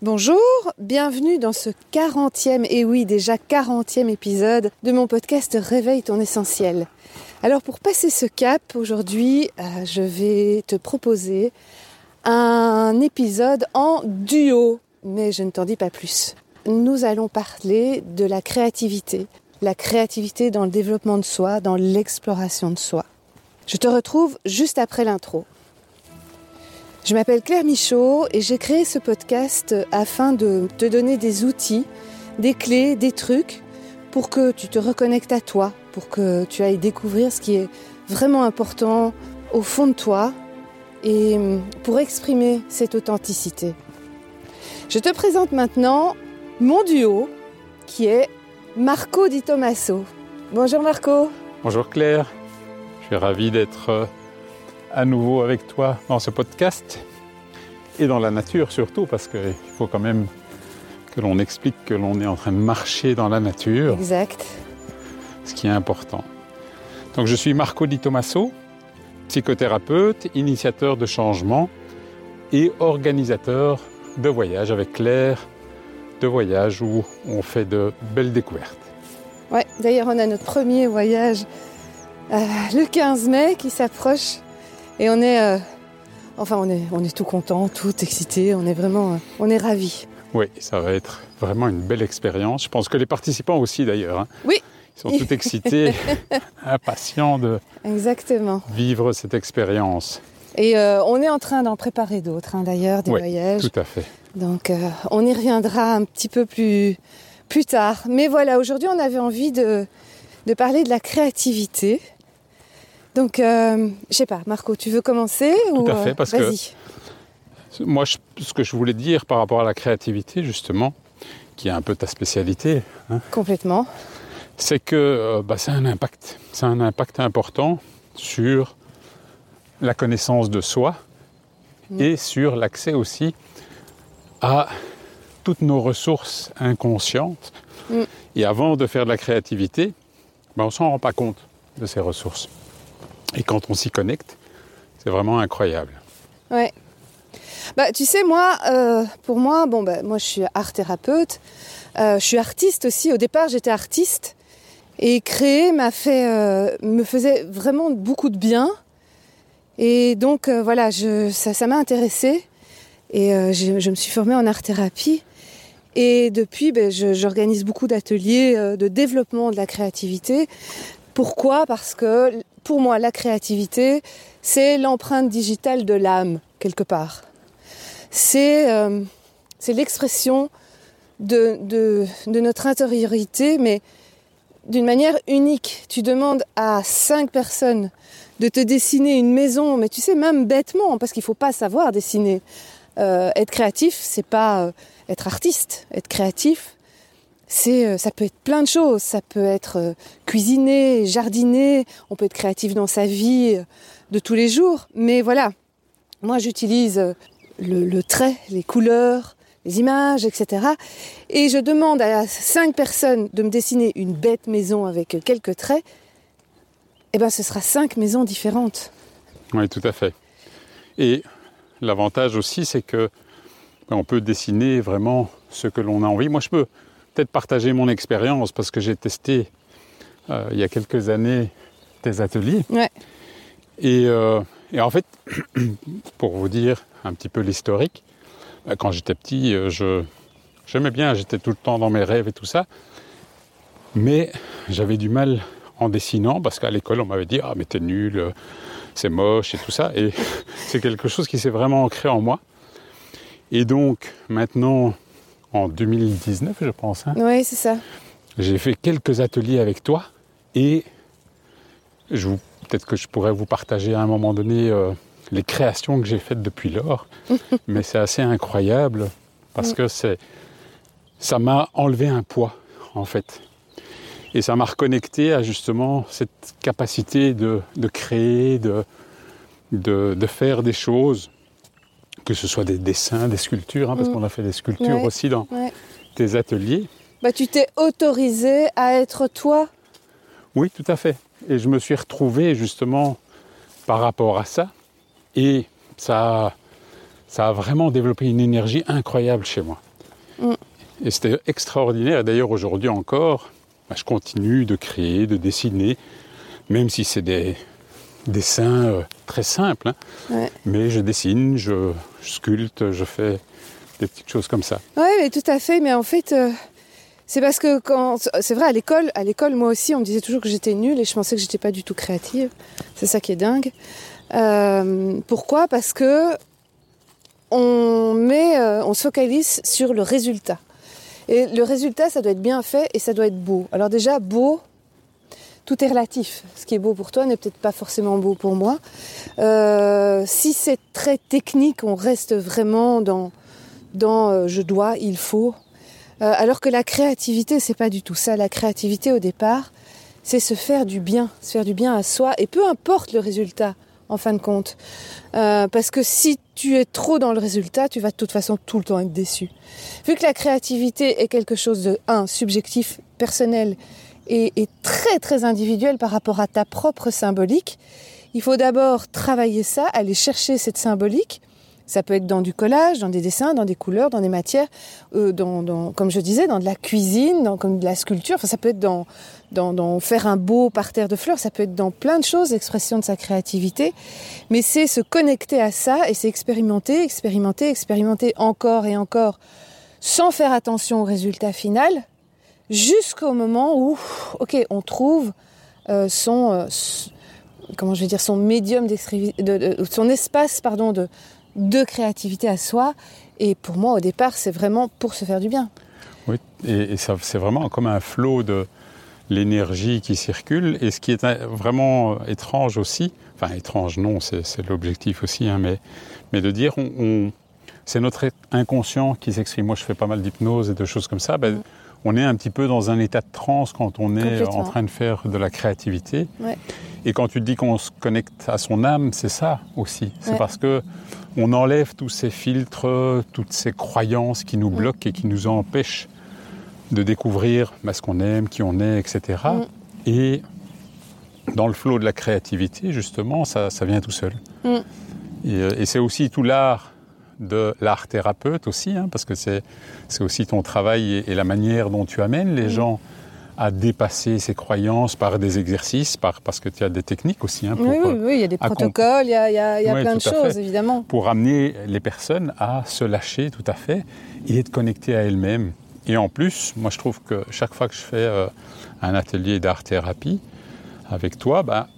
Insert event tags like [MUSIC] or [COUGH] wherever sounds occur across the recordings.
Bonjour, bienvenue dans ce 40e, et oui déjà 40e épisode de mon podcast Réveille ton essentiel. Alors pour passer ce cap, aujourd'hui euh, je vais te proposer un épisode en duo, mais je ne t'en dis pas plus. Nous allons parler de la créativité, la créativité dans le développement de soi, dans l'exploration de soi. Je te retrouve juste après l'intro. Je m'appelle Claire Michaud et j'ai créé ce podcast afin de te donner des outils, des clés, des trucs pour que tu te reconnectes à toi, pour que tu ailles découvrir ce qui est vraiment important au fond de toi et pour exprimer cette authenticité. Je te présente maintenant mon duo qui est Marco Di Tommaso. Bonjour Marco. Bonjour Claire. Je suis ravi d'être à nouveau avec toi dans ce podcast et dans la nature surtout parce qu'il faut quand même que l'on explique que l'on est en train de marcher dans la nature. Exact. Ce qui est important. Donc je suis Marco Di Tommaso, psychothérapeute, initiateur de changement et organisateur de voyages avec Claire, de voyages où on fait de belles découvertes. Ouais, d'ailleurs on a notre premier voyage euh, le 15 mai qui s'approche et on est, euh, enfin, on est, on est tout content, tout excité. On est vraiment, euh, on est ravis. Oui, ça va être vraiment une belle expérience. Je pense que les participants aussi, d'ailleurs. Hein. Oui. Ils sont tout excités, [LAUGHS] impatients de Exactement. vivre cette expérience. Et euh, on est en train d'en préparer d'autres, hein, d'ailleurs, des Oui, voyages. Tout à fait. Donc, on y reviendra un petit peu plus, plus tard. Mais voilà, aujourd'hui, on avait envie de, de parler de la créativité. Donc, euh, je sais pas, Marco, tu veux commencer Tout ou, à fait, euh, parce que-. Moi, je- ce que je voulais dire par rapport à la créativité, justement, qui est un peu ta spécialité, hein, Complètement. c'est que euh, bah, c'est un impact. C'est un impact important sur la connaissance de soi Mm. et sur l'accès aussi à toutes nos ressources inconscientes. Mm. Et avant de faire de la créativité, ben, on ne s'en rend pas compte de ces ressources. Et quand on s'y connecte, c'est vraiment incroyable. Ouais. Bah, tu sais, moi, euh, pour moi, bon, bah, moi, je suis art thérapeute. Euh, je suis artiste aussi. Au départ, j'étais artiste. Et créer m'a fait, euh, me faisait vraiment beaucoup de bien. Et donc, voilà, je, ça, ça m'a intéressée. Et je, me suis formée en art thérapie. Et depuis, je- j'organise beaucoup d'ateliers de développement de la créativité. Pourquoi? Parce que pour moi, la créativité, c'est l'empreinte digitale de l'âme, quelque part. C'est euh, l'expression de notre intériorité, mais d'une manière unique. Tu demandes à cinq personnes de te dessiner une maison, mais tu sais, même bêtement, parce qu'il ne faut pas savoir dessiner. Euh, être créatif, c'est pas euh, être artiste. Être créatif, c'est, euh, ça peut être plein de choses. Ça peut être euh, cuisiner, jardiner. On peut être créatif dans sa vie euh, de tous les jours. Mais voilà, moi j'utilise le, le trait, les couleurs, les images, etc. Et je demande à cinq personnes de me dessiner une bête maison avec quelques traits. Eh ben, ce sera cinq maisons différentes. Oui, tout à fait. Et l'avantage aussi, c'est que ben, on peut dessiner vraiment ce que l'on a envie. Moi, je peux peut-être partager mon expérience parce que j'ai testé euh, il y a quelques années des ateliers. Ouais. Et, euh, et en fait, [CLEARS THROAT] pour vous dire un petit peu l'historique, ben, quand j'étais petit, euh, je j'aimais bien, j'étais tout le temps dans mes rêves et tout ça, mais j'avais du mal en dessinant parce qu'à l'école on m'avait dit ah mais t'es nul, euh, c'est moche et tout ça et [LAUGHS] c'est quelque chose qui s'est vraiment ancré en moi. Et donc maintenant en 2019 je pense, hein, Oui, c'est ça. j'ai fait quelques ateliers avec toi et je vous- peut-être que je pourrais vous partager à un moment donné euh, les créations que j'ai faites depuis lors, [LAUGHS] mais c'est assez incroyable parce que c'est ça m'a enlevé un poids en fait. Et ça m'a reconnecté à justement cette capacité de, de créer, de, de, de faire des choses, que ce soit des dessins, des sculptures, hein, parce Mm. qu'on a fait des sculptures Ouais. aussi dans tes ateliers. Bah, tu t'es autorisé à être toi. Oui, tout à fait. Et je me suis retrouvé justement par rapport à ça. Et ça, a- ça a vraiment développé une énergie incroyable chez moi. Mm. Et c'était extraordinaire. D'ailleurs, aujourd'hui encore, bah, je continue de créer, de dessiner, même si c'est des dessins euh, très simples. hein. Ouais. Mais je dessine, je, je sculpte, je fais des petites choses comme ça. Ouais, mais tout à fait. Mais en fait, euh, c'est parce que quand c'est vrai à l'école, à l'école moi aussi, on me disait toujours que j'étais nulle et je pensais que j'étais pas du tout créative. C'est ça qui est dingue. Euh, pourquoi? Parce que on met, on se focalise sur le résultat. Et le résultat, ça doit être bien fait et ça doit être beau. Alors déjà, beau, tout est relatif. Ce qui est beau pour toi n'est peut-être pas forcément beau pour moi. Euh, si c'est très technique, on reste vraiment dans, dans euh, je dois, il faut. Euh, alors que la créativité, c'est pas du tout ça. La créativité, au départ, c'est se faire du bien, se faire du bien à soi, et peu importe le résultat, en fin de compte. Parce que si tu es trop dans le résultat, tu vas de toute façon tout le temps être déçu. Vu que la créativité est quelque chose de, un, subjectif, personnel, et, très très individuel par rapport à ta propre symbolique, il faut d'abord travailler ça, aller chercher cette symbolique. Ça peut être dans du collage, dans des dessins, dans des couleurs, dans des matières, euh, dans, comme je disais, dans de la cuisine, dans, comme de la sculpture. Enfin, ça peut être dans, dans, dans faire un beau parterre de fleurs. Ça peut être dans plein de choses, l'expression de sa créativité. Mais c'est se connecter à ça et c'est expérimenter, expérimenter, expérimenter encore et encore, sans faire attention au résultat final, jusqu'au moment où, ok, on trouve euh, son, euh, comment je vais dire, son médium d'extri- de, de- son espace, pardon, de, de créativité à soi. Et pour moi, au départ, c'est vraiment pour se faire du bien. Oui, et, et ça, c'est vraiment comme un flot de l'énergie qui circule. Et ce qui est un- vraiment euh, étrange aussi, enfin étrange non, c'est c'est l'objectif aussi, hein, mais, mais de dire, on, on- c'est notre inconscient qui s'exprime. Moi, je fais pas mal d'hypnose et de choses comme ça. Ben, Mm. On est un petit peu dans un état de transe quand on est Complètement. en train de faire de la créativité. Ouais. Et quand tu dis qu'on se connecte à son âme, c'est ça aussi. C'est Ouais. parce que on enlève tous ces filtres, toutes ces croyances qui nous bloquent et qui nous empêchent de découvrir bah, ce qu'on aime, qui on est, etc. Mm. Et dans le flot de la créativité, justement, ça, ça vient tout seul. Mm. Et, euh, et c'est aussi tout l'art de l'art thérapeute aussi, hein, parce que c'est aussi ton travail et, et la manière dont tu amènes les gens à dépasser ces croyances par des exercices, par, parce que tu as des techniques aussi hein, pour, Oui, oui, euh, oui, il y a des accom- protocoles, il y a, il y a- il y a Oui, plein de choses, fait. évidemment. pour amener les personnes à se lâcher tout à fait et être connectées à elles-mêmes. Et en plus, moi je trouve que chaque fois que je fais euh, un atelier d'art-thérapie avec toi, ben,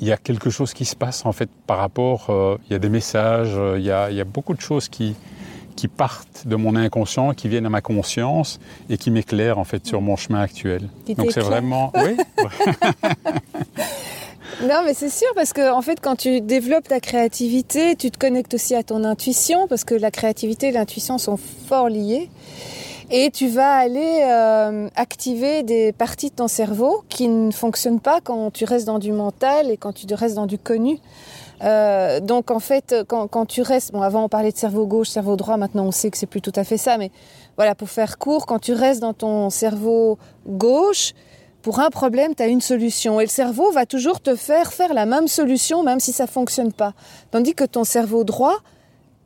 il y a quelque chose qui se passe en fait par rapport, euh, il y a des messages, euh, il y, a, il y a beaucoup de choses qui, qui partent de mon inconscient, qui viennent à ma conscience et qui m'éclairent en fait sur mon chemin actuel. Qui Donc c'est vraiment, [LAUGHS] oui, Non, mais c'est sûr, parce que en fait, quand tu développes ta créativité, tu te connectes aussi à ton intuition, parce que la créativité et l'intuition sont fort liées. Et tu vas aller euh, activer des parties de ton cerveau qui ne fonctionnent pas quand tu restes dans du mental et quand tu restes dans du connu. Euh, donc en fait, quand, tu restes, bon avant on parlait de cerveau gauche, cerveau droit, maintenant on sait que c'est plus tout à fait ça, mais voilà, pour faire court, quand tu restes dans ton cerveau gauche, pour un problème, tu as une solution. Et le cerveau va toujours te faire faire la même solution, même si ça fonctionne pas. Tandis que ton cerveau droit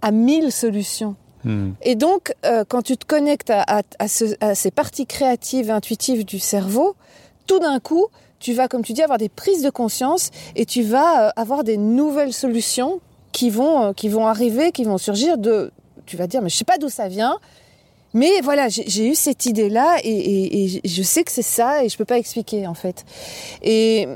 a mille solutions. Hmm. Et donc, euh, quand tu te connectes à, à- à ce- à ces parties créatives, intuitives du cerveau, tout d'un coup, tu vas, comme tu dis, avoir des prises de conscience et tu vas euh, avoir des nouvelles solutions qui vont, euh, qui vont arriver, qui vont surgir de... Tu vas dire, mais je sais pas d'où ça vient, mais voilà, j'ai eu cette idée-là et, et- et je sais que c'est ça et je peux pas expliquer en fait. Et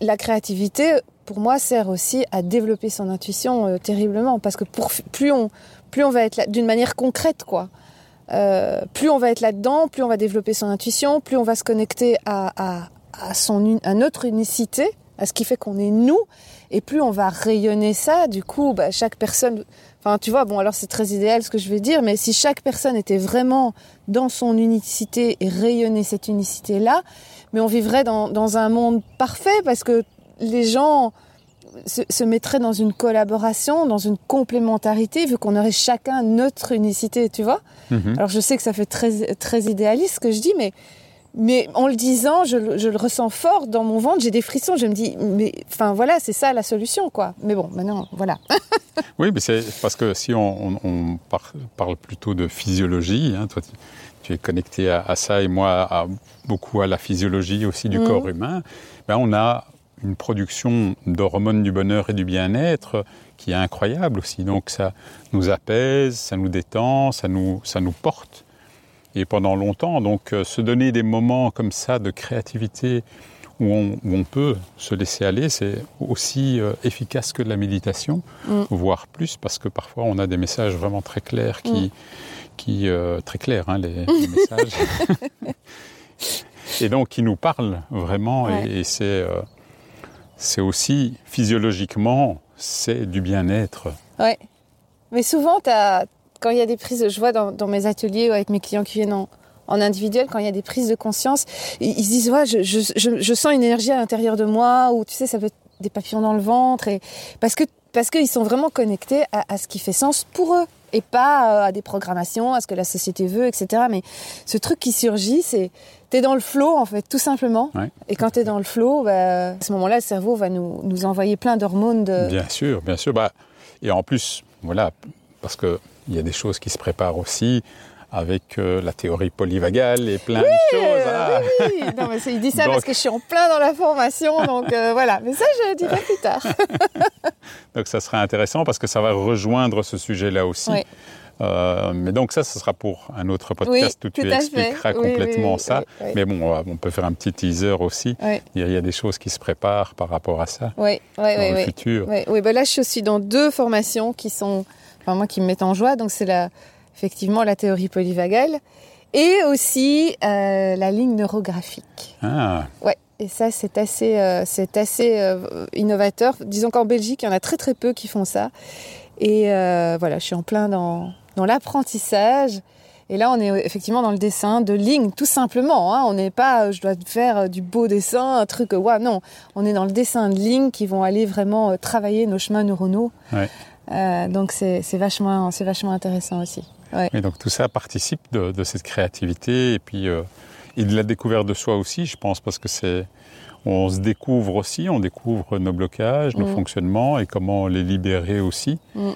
la créativité, pour moi, sert aussi à développer son intuition euh, terriblement parce que pour, plus on va être d'une manière concrète, quoi. Euh, plus on va être là-dedans, plus on va développer son intuition, plus on va se connecter à, à, à, son, à notre unicité, à ce qui fait qu'on est nous, et plus on va rayonner ça. Du coup, bah, chaque personne, enfin, tu vois, bon, alors c'est très idéal ce que je vais dire, mais si chaque personne était vraiment dans son unicité et rayonnait cette unicité-là, mais on vivrait dans, dans un monde parfait parce que les gens se, se mettraient dans une collaboration, dans une complémentarité, vu qu'on aurait chacun notre unicité, tu vois. Mhm. Alors je sais que ça fait très, très idéaliste ce que je dis, mais, mais en le disant, je, le- je le ressens fort dans mon ventre, j'ai des frissons, je me dis, mais enfin voilà, c'est ça la solution, quoi. Mais bon, maintenant, voilà. [LAUGHS] Oui, mais c'est parce que si on, on- on par- parle plutôt de physiologie, hein, toi tu, tu es connecté à, à ça et moi à, beaucoup à la physiologie aussi du Mhm. corps humain, ben on a une production d'hormones du bonheur et du bien-être qui est incroyable aussi. Donc ça nous apaise, ça nous détend, ça nous, ça nous porte. Et pendant longtemps, donc euh, se donner des moments comme ça de créativité où on, où on peut se laisser aller, c'est aussi euh, efficace que de la méditation, Mm. voire plus, parce que parfois on a des messages vraiment très clairs qui, qui euh, très clairs, hein, les, les [LAUGHS] messages, et donc qui nous parlent vraiment. et- Ouais. Et, c'est c'est aussi physiologiquement, c'est du bien-être. Ouais. Mais souvent, quand il y a des prises, je vois dans, mes ateliers ou avec mes clients qui viennent en, individuel, quand il y a des prises de conscience, ils, ils se disent ouais, je, je, je, je sens une énergie à l'intérieur de moi, ou tu sais, ça peut être des papillons dans le ventre, parce que parce qu'ils sont vraiment connectés à, à ce qui fait sens pour eux, et pas euh, à des programmations, à ce que la société veut, etc. Mais ce truc qui surgit, c'est t'es dans le flow en fait, tout simplement. Ouais. Et quand t'es dans le flow, bah, à ce moment-là, le cerveau va nous, nous envoyer plein d'hormones de. Bien sûr, bien sûr. Bah, et en plus, voilà, parce qu'il y a des choses qui se préparent aussi avec euh, la théorie polyvagale et plein de choses. Ah. oui. Non, mais il dit ça Donc- parce que je suis en plein dans la formation, donc euh, voilà. Mais ça, je le dirai [LAUGHS] plus tard. [LAUGHS] Donc ça serait intéressant parce que ça va rejoindre ce sujet-là aussi. Oui. Euh, mais donc ça, ce sera pour un autre podcast Oui, où tu expliqueras Oui, complètement oui, ça. Mais bon, on peut faire un petit teaser aussi. Il y, a, des choses qui se préparent par rapport à ça oui, oui, dans oui. le futur. Oui, ben là, je suis aussi dans deux formations qui sont, enfin, moi, qui me mettent en joie. Donc, c'est la, effectivement la théorie polyvagale et aussi euh, la ligne neurographique. Ah, Ouais. Et ça, c'est assez, euh, c'est assez euh, innovateur. Disons qu'en Belgique, il y en a très très peu qui font ça. Et voilà, je suis en plein dans, dans l'apprentissage. Et là, on est effectivement dans le dessin de lignes, tout simplement. Hein. On n'est pas, je dois faire du beau dessin, un truc, ouais, non. On est dans le dessin de lignes qui vont aller vraiment travailler nos chemins neuronaux. Ouais. Donc c'est vachement, c'est vachement intéressant aussi. Ouais. Et donc tout ça participe de, de cette créativité et puis euh, et de la découverte de soi aussi, je pense, parce que c'est on se découvre aussi, on découvre nos blocages, nos Mm. fonctionnements et comment les libérer aussi Mm.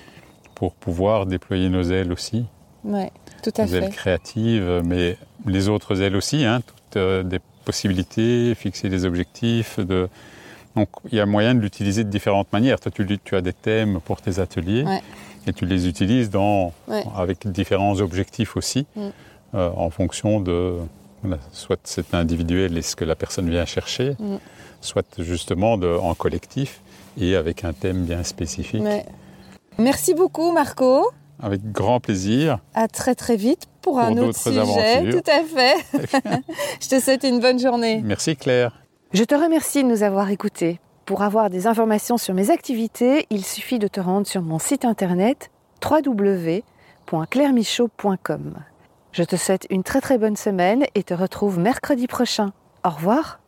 pour pouvoir déployer nos ailes aussi, Ouais, tout à nos ailes créatives, mais les autres ailes aussi, hein, toutes euh, des possibilités, fixer des objectifs. De... Donc il y a moyen de l'utiliser de différentes manières. Toi, tu, tu as des thèmes pour tes ateliers Ouais. Et tu les utilises dans, Ouais. avec différents objectifs aussi, Mm. euh, en fonction de voilà, soit c'est individuel et ce que la personne vient chercher, Mm. soit justement de, en collectif et avec un thème bien spécifique. Ouais. Merci beaucoup, Marco. Avec grand plaisir. À très très vite pour, Pour un autre sujet. aventures. Tout à fait. [LAUGHS] Je te souhaite une bonne journée. Merci Claire. Je te remercie de nous avoir écoutés. Pour avoir des informations sur mes activités, il suffit de te rendre sur mon site internet www.clairemichaud.com. Je te souhaite une très très bonne semaine et te retrouve mercredi prochain. Au revoir.